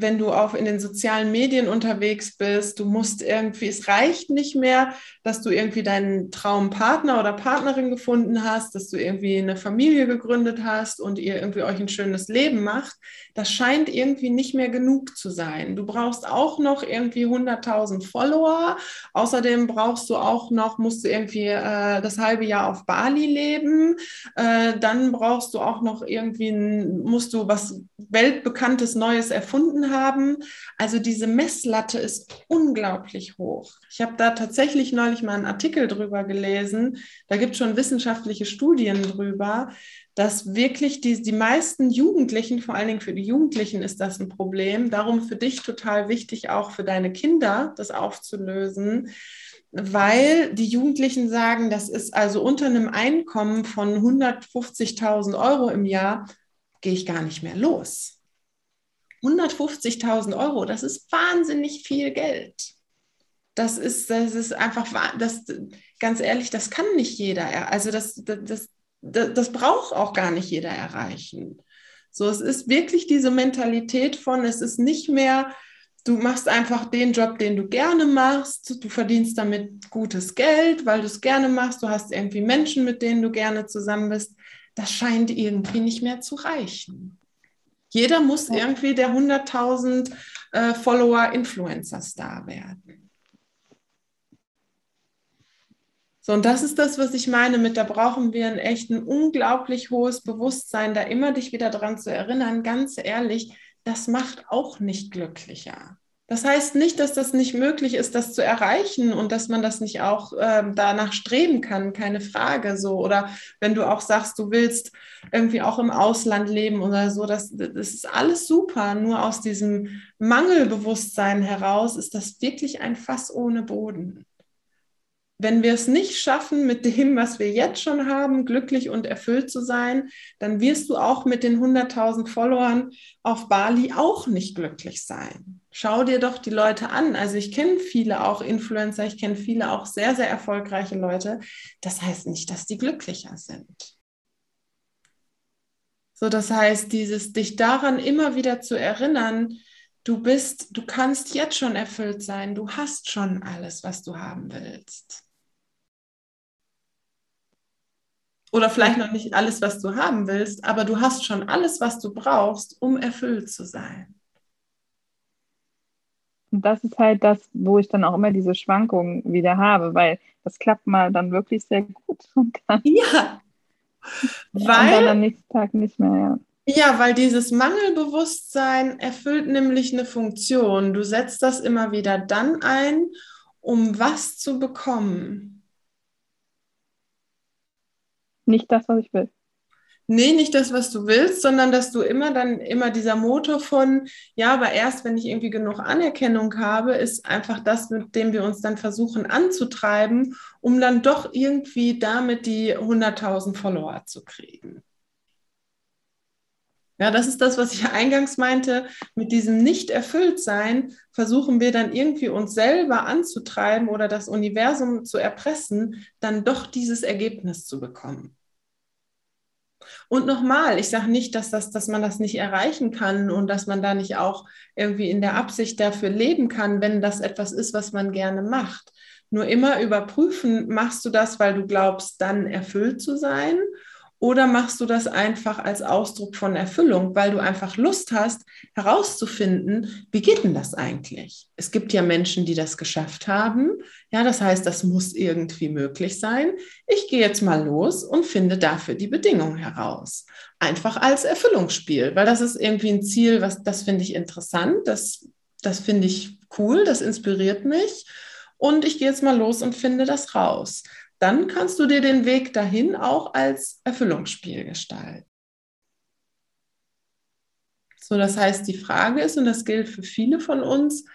wenn du auch in den sozialen Medien unterwegs bist, du musst irgendwie, es reicht nicht mehr, dass du irgendwie deinen Traumpartner oder Partnerin gefunden hast, dass du irgendwie eine Familie gegründet hast und ihr irgendwie euch ein schönes Leben macht. Das scheint irgendwie nicht mehr genug zu sein. Du brauchst auch noch irgendwie 100.000 Follower. Außerdem brauchst du auch noch, musst du irgendwie äh, das halbe Jahr auf Bali leben. Äh, dann brauchst du auch noch irgendwie, musst du was weltbekanntes Neues erfunden haben. Also diese Messlatte ist unglaublich hoch. Ich habe da tatsächlich neulich mal einen Artikel drüber gelesen. Da gibt es schon wissenschaftliche Studien drüber, dass wirklich die, die meisten Jugendlichen, vor allen Dingen für die Jugendlichen ist das ein Problem. Darum für dich total wichtig, auch für deine Kinder das aufzulösen weil die Jugendlichen sagen, das ist also unter einem Einkommen von 150.000 Euro im Jahr, gehe ich gar nicht mehr los. 150.000 Euro, das ist wahnsinnig viel Geld. Das ist, das ist einfach, das, ganz ehrlich, das kann nicht jeder. Also das, das, das, das braucht auch gar nicht jeder erreichen. So, es ist wirklich diese Mentalität von, es ist nicht mehr, du machst einfach den Job, den du gerne machst, du verdienst damit gutes Geld, weil du es gerne machst, du hast irgendwie Menschen, mit denen du gerne zusammen bist. Das scheint irgendwie nicht mehr zu reichen. Jeder muss irgendwie der 100.000 äh, Follower-Influencer-Star werden. So, und das ist das, was ich meine mit, da brauchen wir ein echt ein unglaublich hohes Bewusstsein, da immer dich wieder daran zu erinnern, ganz ehrlich, das macht auch nicht glücklicher. Das heißt nicht, dass das nicht möglich ist, das zu erreichen und dass man das nicht auch äh, danach streben kann, keine Frage. So oder wenn du auch sagst, du willst irgendwie auch im Ausland leben oder so, das, das ist alles super. Nur aus diesem Mangelbewusstsein heraus ist das wirklich ein Fass ohne Boden wenn wir es nicht schaffen, mit dem, was wir jetzt schon haben, glücklich und erfüllt zu sein, dann wirst du auch mit den 100.000 Followern auf Bali auch nicht glücklich sein. Schau dir doch die Leute an. Also ich kenne viele auch Influencer, ich kenne viele auch sehr, sehr erfolgreiche Leute. Das heißt nicht, dass die glücklicher sind. So, das heißt, dieses dich daran immer wieder zu erinnern, du bist, du kannst jetzt schon erfüllt sein, du hast schon alles, was du haben willst. Oder vielleicht noch nicht alles, was du haben willst, aber du hast schon alles, was du brauchst, um erfüllt zu sein. Und das ist halt das, wo ich dann auch immer diese Schwankungen wieder habe, weil das klappt mal dann wirklich sehr gut. Und dann, ja, weil, dann am nächsten Tag nicht mehr. Ja. ja, weil dieses Mangelbewusstsein erfüllt nämlich eine Funktion. Du setzt das immer wieder dann ein, um was zu bekommen. Nicht das, was ich will. Nee, nicht das, was du willst, sondern dass du immer dann immer dieser Motor von, ja, aber erst wenn ich irgendwie genug Anerkennung habe, ist einfach das, mit dem wir uns dann versuchen anzutreiben, um dann doch irgendwie damit die 100.000 Follower zu kriegen. Ja, das ist das, was ich eingangs meinte. Mit diesem Nicht-Erfüllt-Sein versuchen wir dann irgendwie uns selber anzutreiben oder das Universum zu erpressen, dann doch dieses Ergebnis zu bekommen. Und nochmal, ich sage nicht, dass, das, dass man das nicht erreichen kann und dass man da nicht auch irgendwie in der Absicht dafür leben kann, wenn das etwas ist, was man gerne macht. Nur immer überprüfen, machst du das, weil du glaubst, dann erfüllt zu sein? Oder machst du das einfach als Ausdruck von Erfüllung, weil du einfach Lust hast, herauszufinden, wie geht denn das eigentlich? Es gibt ja Menschen, die das geschafft haben. Ja, das heißt, das muss irgendwie möglich sein. Ich gehe jetzt mal los und finde dafür die Bedingungen heraus. Einfach als Erfüllungsspiel, weil das ist irgendwie ein Ziel, was das finde ich interessant, das, das finde ich cool, das inspiriert mich. Und ich gehe jetzt mal los und finde das raus dann kannst du dir den Weg dahin auch als Erfüllungsspiel gestalten. So, das heißt, die Frage ist, und das gilt für viele von uns,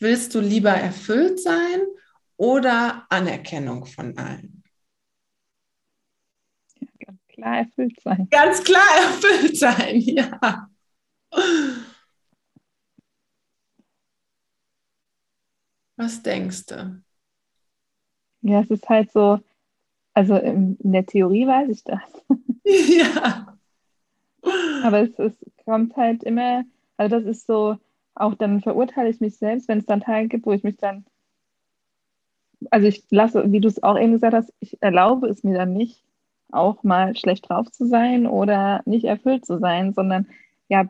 willst du lieber erfüllt sein oder Anerkennung von allen? Ja, ganz klar erfüllt sein. Ganz klar erfüllt sein, ja. Was denkst du? Ja, es ist halt so, also in der Theorie weiß ich das. Ja. Aber es, es kommt halt immer, also das ist so, auch dann verurteile ich mich selbst, wenn es dann Tage gibt, wo ich mich dann, also ich lasse, wie du es auch eben gesagt hast, ich erlaube es mir dann nicht, auch mal schlecht drauf zu sein oder nicht erfüllt zu sein, sondern ja,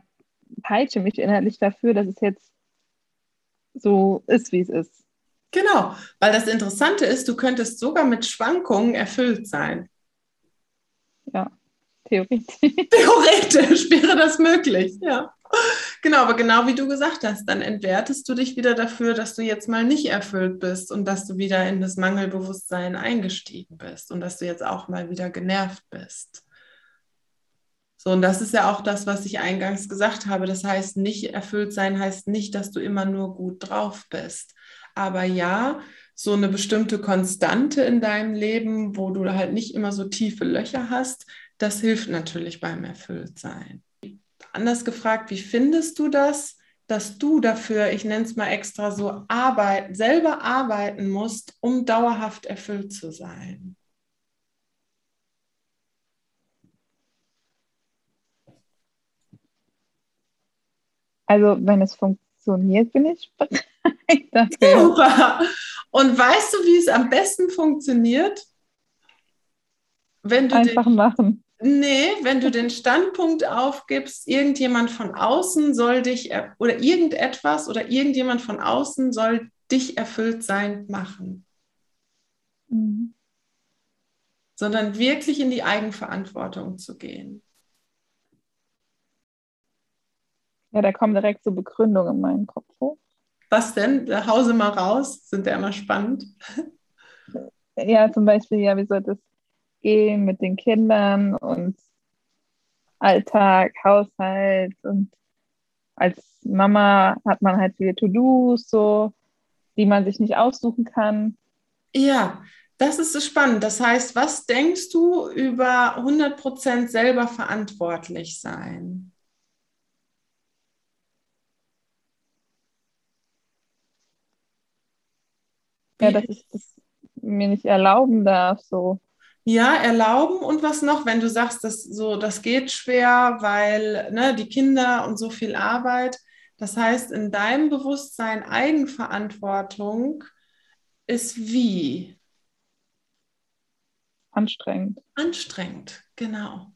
peitsche mich inhaltlich dafür, dass es jetzt so ist, wie es ist. Genau, weil das Interessante ist, du könntest sogar mit Schwankungen erfüllt sein. Ja, theoretisch. Theoretisch wäre das möglich, ja. Genau, aber genau wie du gesagt hast, dann entwertest du dich wieder dafür, dass du jetzt mal nicht erfüllt bist und dass du wieder in das Mangelbewusstsein eingestiegen bist und dass du jetzt auch mal wieder genervt bist. So, und das ist ja auch das, was ich eingangs gesagt habe. Das heißt, nicht erfüllt sein heißt nicht, dass du immer nur gut drauf bist. Aber ja, so eine bestimmte Konstante in deinem Leben, wo du halt nicht immer so tiefe Löcher hast, das hilft natürlich beim Erfülltsein. Anders gefragt, wie findest du das, dass du dafür, ich nenne es mal extra so, arbeiten, selber arbeiten musst, um dauerhaft erfüllt zu sein? Also wenn es funktioniert, bin ich bereit. Super. Und weißt du, wie es am besten funktioniert? Wenn du Einfach den, machen. Nee, wenn du den Standpunkt aufgibst, irgendjemand von außen soll dich oder irgendetwas oder irgendjemand von außen soll dich erfüllt sein machen. Mhm. Sondern wirklich in die Eigenverantwortung zu gehen. Ja, da kommen direkt so Begründungen in meinen Kopf hoch. Was denn? Hause mal raus, sind ja immer spannend. Ja, zum Beispiel, ja, wie soll das gehen mit den Kindern und Alltag, Haushalt und als Mama hat man halt viele To-Dos, so, die man sich nicht aussuchen kann. Ja, das ist so spannend. Das heißt, was denkst du über 100% selber verantwortlich sein? Ja, dass ich das mir nicht erlauben darf, so. Ja, erlauben und was noch, wenn du sagst, dass so, das geht schwer, weil ne, die Kinder und so viel Arbeit. Das heißt, in deinem Bewusstsein Eigenverantwortung ist wie? Anstrengend. Anstrengend, genau.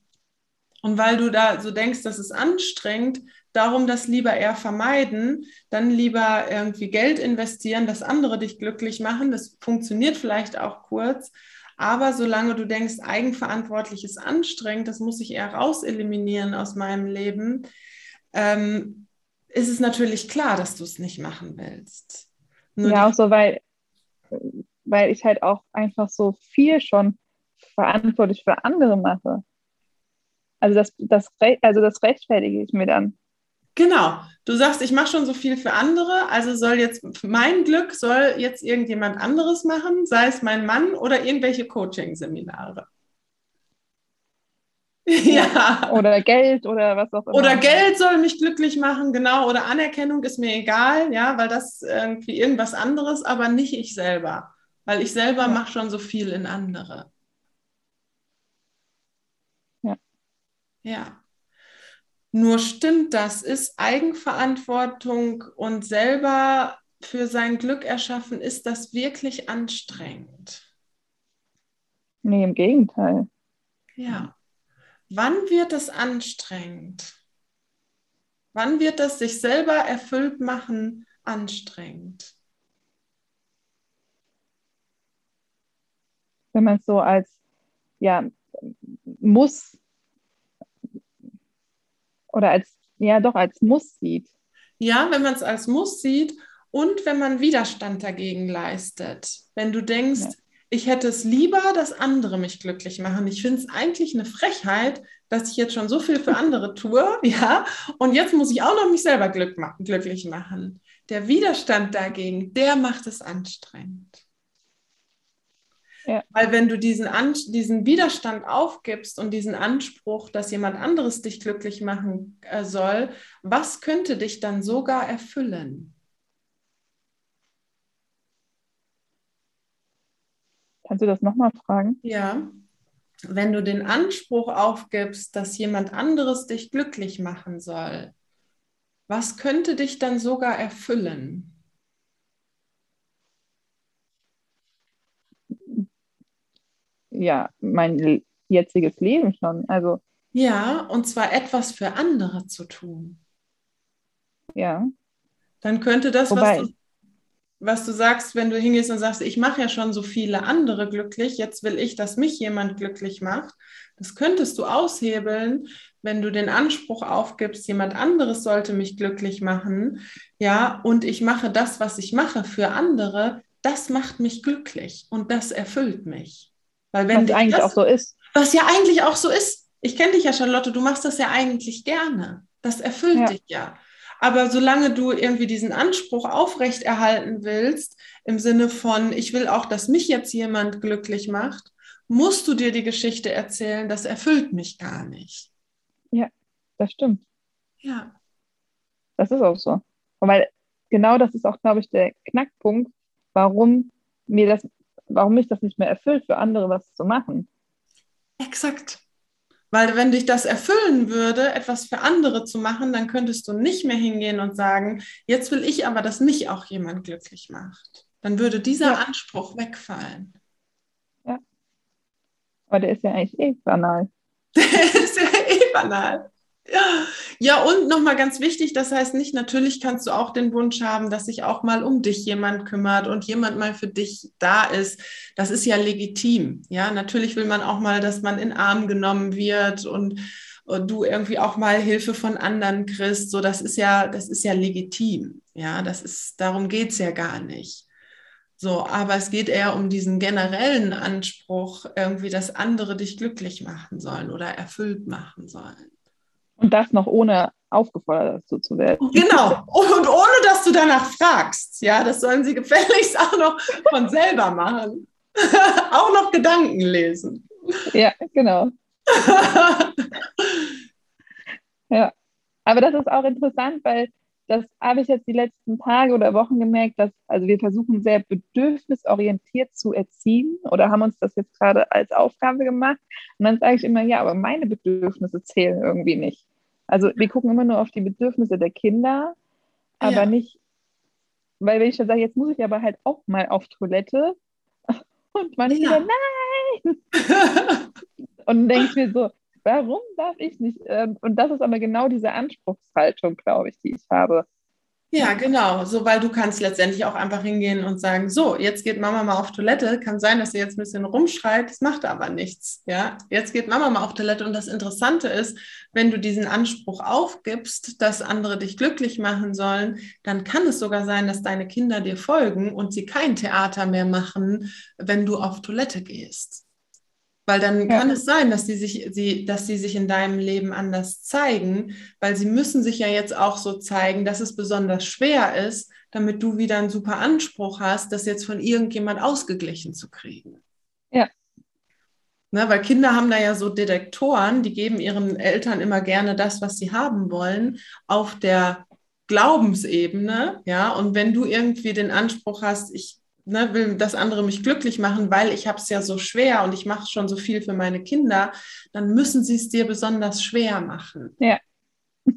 Und weil du da so denkst, das ist anstrengend, darum das lieber eher vermeiden, dann lieber irgendwie Geld investieren, dass andere dich glücklich machen. Das funktioniert vielleicht auch kurz, aber solange du denkst, eigenverantwortlich ist anstrengend, das muss ich eher raus eliminieren aus meinem Leben, ähm, ist es natürlich klar, dass du es nicht machen willst. Nur ja, auch so, weil, weil ich halt auch einfach so viel schon verantwortlich für andere mache. Also das, das, also das rechtfertige ich mir dann. Genau. Du sagst, ich mache schon so viel für andere, also soll jetzt mein Glück soll jetzt irgendjemand anderes machen, sei es mein Mann oder irgendwelche Coaching-Seminare. Ja. Oder Geld oder was auch immer. Oder Geld soll mich glücklich machen, genau. Oder Anerkennung ist mir egal, ja, weil das irgendwie irgendwas anderes, aber nicht ich selber. Weil ich selber ja. mache schon so viel in andere. Ja. Ja. Nur stimmt das, ist Eigenverantwortung und selber für sein Glück erschaffen, ist das wirklich anstrengend? Nee, im Gegenteil. Ja. Wann wird es anstrengend? Wann wird das sich selber erfüllt machen anstrengend? Wenn man es so als ja, muss oder als, ja doch, als Muss sieht. Ja, wenn man es als Muss sieht und wenn man Widerstand dagegen leistet. Wenn du denkst, ja. ich hätte es lieber, dass andere mich glücklich machen. Ich finde es eigentlich eine Frechheit, dass ich jetzt schon so viel für andere tue, ja, und jetzt muss ich auch noch mich selber glück ma glücklich machen. Der Widerstand dagegen, der macht es anstrengend. Ja. Weil wenn du diesen, An diesen Widerstand aufgibst und diesen Anspruch, dass jemand anderes dich glücklich machen äh, soll, was könnte dich dann sogar erfüllen? Kannst du das nochmal fragen? Ja. Wenn du den Anspruch aufgibst, dass jemand anderes dich glücklich machen soll, was könnte dich dann sogar erfüllen? Ja, mein jetziges Leben schon. Also. Ja, und zwar etwas für andere zu tun. Ja. Dann könnte das, was du, was du sagst, wenn du hingehst und sagst, ich mache ja schon so viele andere glücklich, jetzt will ich, dass mich jemand glücklich macht. Das könntest du aushebeln, wenn du den Anspruch aufgibst, jemand anderes sollte mich glücklich machen. Ja, und ich mache das, was ich mache für andere, das macht mich glücklich und das erfüllt mich. Weil wenn was eigentlich das, auch so ist. Was ja eigentlich auch so ist. Ich kenne dich ja, Charlotte, du machst das ja eigentlich gerne. Das erfüllt ja. dich ja. Aber solange du irgendwie diesen Anspruch aufrechterhalten willst, im Sinne von, ich will auch, dass mich jetzt jemand glücklich macht, musst du dir die Geschichte erzählen, das erfüllt mich gar nicht. Ja, das stimmt. Ja. Das ist auch so. Weil genau das ist auch, glaube ich, der Knackpunkt, warum mir das warum mich das nicht mehr erfüllt, für andere was zu machen. Exakt. Weil wenn dich das erfüllen würde, etwas für andere zu machen, dann könntest du nicht mehr hingehen und sagen, jetzt will ich aber, dass mich auch jemand glücklich macht. Dann würde dieser ja. Anspruch wegfallen. Ja. Aber der ist ja eigentlich eh banal. Der ist ja eh banal. Ja, ja und nochmal ganz wichtig, das heißt nicht, natürlich kannst du auch den Wunsch haben, dass sich auch mal um dich jemand kümmert und jemand mal für dich da ist. Das ist ja legitim. Ja, natürlich will man auch mal, dass man in Arm genommen wird und, und du irgendwie auch mal Hilfe von anderen kriegst. So, das ist ja, das ist ja legitim. Ja, das ist, darum geht es ja gar nicht. So, aber es geht eher um diesen generellen Anspruch, irgendwie, dass andere dich glücklich machen sollen oder erfüllt machen sollen. Und das noch ohne aufgefordert dazu zu werden. Genau. Und ohne, dass du danach fragst. Ja, das sollen sie gefälligst auch noch von selber machen. auch noch Gedanken lesen. Ja, genau. ja. Aber das ist auch interessant, weil das habe ich jetzt die letzten Tage oder Wochen gemerkt, dass also wir versuchen sehr bedürfnisorientiert zu erziehen oder haben uns das jetzt gerade als Aufgabe gemacht. Und dann sage ich immer, ja, aber meine Bedürfnisse zählen irgendwie nicht. Also wir gucken immer nur auf die Bedürfnisse der Kinder, aber ja. nicht, weil wenn ich dann sage, jetzt muss ich aber halt auch mal auf Toilette und man ja. wieder, nein! und dann denke ich mir so, warum darf ich nicht? Ähm, und das ist aber genau diese Anspruchshaltung, glaube ich, die ich habe. Ja, genau. So, weil du kannst letztendlich auch einfach hingehen und sagen, so, jetzt geht Mama mal auf Toilette. Kann sein, dass sie jetzt ein bisschen rumschreit, das macht aber nichts. Ja, jetzt geht Mama mal auf Toilette. Und das Interessante ist, wenn du diesen Anspruch aufgibst, dass andere dich glücklich machen sollen, dann kann es sogar sein, dass deine Kinder dir folgen und sie kein Theater mehr machen, wenn du auf Toilette gehst. Weil dann ja. kann es sein, dass sie sich, sie, dass sie sich in deinem Leben anders zeigen, weil sie müssen sich ja jetzt auch so zeigen, dass es besonders schwer ist, damit du wieder einen super Anspruch hast, das jetzt von irgendjemand ausgeglichen zu kriegen. Ja. Ne, weil Kinder haben da ja so Detektoren, die geben ihren Eltern immer gerne das, was sie haben wollen, auf der Glaubensebene, ja, und wenn du irgendwie den Anspruch hast, ich ne, will, dass andere mich glücklich machen, weil ich habe es ja so schwer und ich mache schon so viel für meine Kinder, dann müssen sie es dir besonders schwer machen. Ja.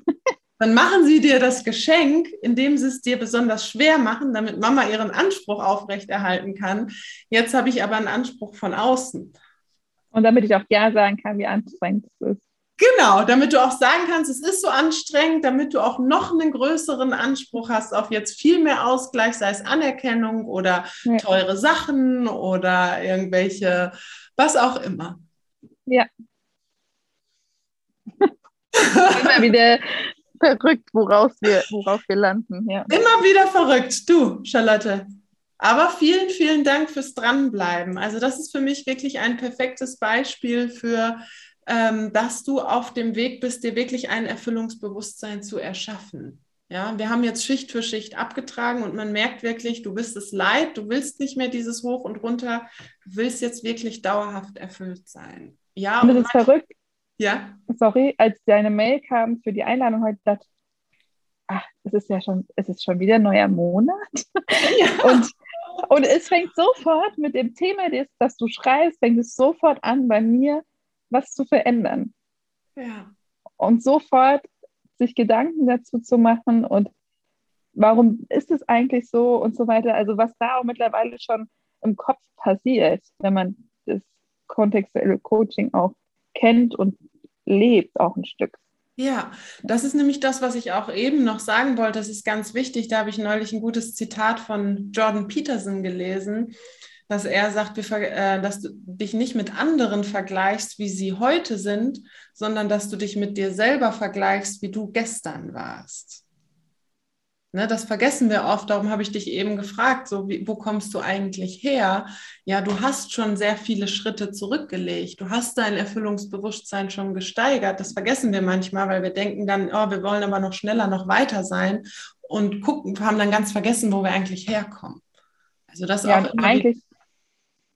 dann machen sie dir das Geschenk, indem sie es dir besonders schwer machen, damit Mama ihren Anspruch aufrechterhalten kann. Jetzt habe ich aber einen Anspruch von außen. Und damit ich auch Ja sagen kann, wie anstrengend es ist. Genau, damit du auch sagen kannst, es ist so anstrengend, damit du auch noch einen größeren Anspruch hast auf jetzt viel mehr Ausgleich, sei es Anerkennung oder ja. teure Sachen oder irgendwelche, was auch immer. Ja. Immer wieder verrückt, woraus wir, worauf wir landen. Ja. Immer wieder verrückt, du, Charlotte. Aber vielen, vielen Dank fürs Dranbleiben. Also das ist für mich wirklich ein perfektes Beispiel für dass du auf dem Weg bist, dir wirklich ein Erfüllungsbewusstsein zu erschaffen. Ja, wir haben jetzt Schicht für Schicht abgetragen und man merkt wirklich, du bist es leid, du willst nicht mehr dieses Hoch und runter, du willst jetzt wirklich dauerhaft erfüllt sein. Ja, und das ist verrückt. Ja. Sorry, als deine Mail kam für die Einladung heute, dachte ach, es ist ja schon, es ist schon wieder ein neuer Monat. Ja. Und, und es fängt sofort mit dem Thema, das, das du schreibst, fängt es sofort an bei mir, was zu verändern. Ja. Und sofort sich Gedanken dazu zu machen und warum ist es eigentlich so und so weiter. Also was da auch mittlerweile schon im Kopf passiert, wenn man das kontextuelle Coaching auch kennt und lebt, auch ein Stück. Ja, das ist nämlich das, was ich auch eben noch sagen wollte. Das ist ganz wichtig. Da habe ich neulich ein gutes Zitat von Jordan Peterson gelesen dass er sagt, äh, dass du dich nicht mit anderen vergleichst, wie sie heute sind, sondern dass du dich mit dir selber vergleichst, wie du gestern warst. Ne, das vergessen wir oft, darum habe ich dich eben gefragt, so wie, wo kommst du eigentlich her? Ja, du hast schon sehr viele Schritte zurückgelegt, du hast dein Erfüllungsbewusstsein schon gesteigert. Das vergessen wir manchmal, weil wir denken dann, oh, wir wollen aber noch schneller, noch weiter sein und gucken, haben dann ganz vergessen, wo wir eigentlich herkommen. Also das ja, auch eigentlich,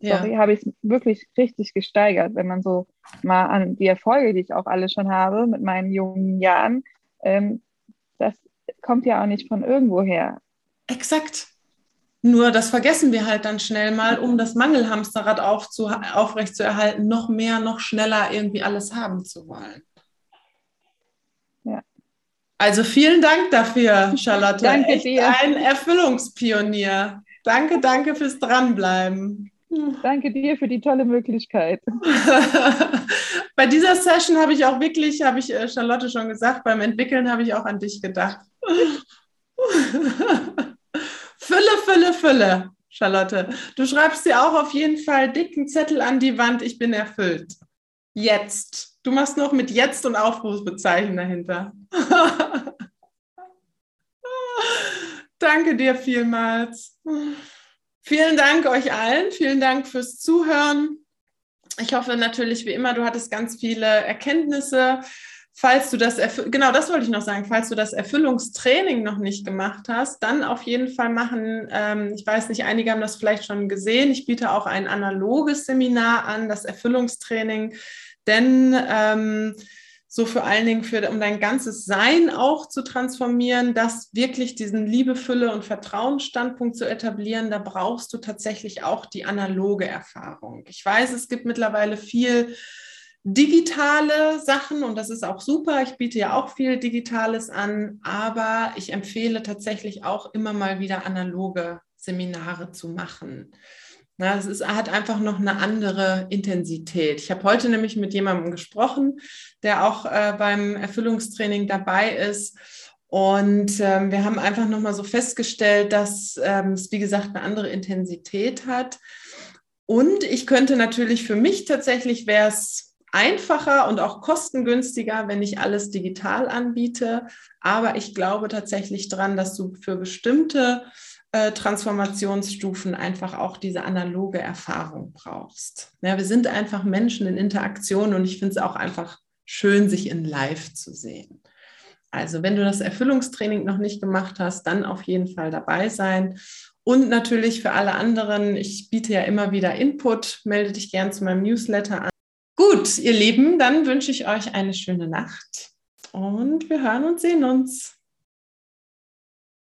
sorry, ja. habe ich es wirklich richtig gesteigert, wenn man so mal an die Erfolge, die ich auch alle schon habe mit meinen jungen Jahren, ähm, das kommt ja auch nicht von irgendwo her. Exakt. Nur das vergessen wir halt dann schnell mal, um das Mangelhamsterrad aufzu aufrechtzuerhalten, noch mehr, noch schneller irgendwie alles haben zu wollen. Ja. Also vielen Dank dafür, Charlotte. danke Echt dir. Ein Erfüllungspionier. Danke, danke fürs Dranbleiben. Danke dir für die tolle Möglichkeit. Bei dieser Session habe ich auch wirklich, habe ich äh, Charlotte schon gesagt, beim Entwickeln habe ich auch an dich gedacht. Fülle, Fülle, Fülle, Charlotte. Du schreibst dir auch auf jeden Fall dicken Zettel an die Wand, ich bin erfüllt. Jetzt. Du machst noch mit jetzt und Aufrufezeichen dahinter. Danke dir vielmals. Vielen Dank euch allen. Vielen Dank fürs Zuhören. Ich hoffe natürlich, wie immer, du hattest ganz viele Erkenntnisse. Falls du das, genau das wollte ich noch sagen, falls du das Erfüllungstraining noch nicht gemacht hast, dann auf jeden Fall machen. Ähm, ich weiß nicht, einige haben das vielleicht schon gesehen. Ich biete auch ein analoges Seminar an, das Erfüllungstraining, denn ähm, so vor allen Dingen für, um dein ganzes Sein auch zu transformieren, das wirklich diesen Liebefülle und Vertrauensstandpunkt zu etablieren, da brauchst du tatsächlich auch die analoge Erfahrung. Ich weiß, es gibt mittlerweile viel digitale Sachen und das ist auch super. Ich biete ja auch viel Digitales an, aber ich empfehle tatsächlich auch immer mal wieder analoge Seminare zu machen. Na, es ist, hat einfach noch eine andere Intensität. Ich habe heute nämlich mit jemandem gesprochen, der auch äh, beim Erfüllungstraining dabei ist. Und ähm, wir haben einfach nochmal so festgestellt, dass ähm, es, wie gesagt, eine andere Intensität hat. Und ich könnte natürlich für mich tatsächlich wäre es einfacher und auch kostengünstiger, wenn ich alles digital anbiete. Aber ich glaube tatsächlich dran, dass du für bestimmte äh, Transformationsstufen einfach auch diese analoge Erfahrung brauchst. Ja, wir sind einfach Menschen in Interaktion und ich finde es auch einfach schön, sich in Live zu sehen. Also wenn du das Erfüllungstraining noch nicht gemacht hast, dann auf jeden Fall dabei sein. Und natürlich für alle anderen, ich biete ja immer wieder Input, melde dich gern zu meinem Newsletter an. Gut, ihr Lieben, dann wünsche ich euch eine schöne Nacht und wir hören und sehen uns.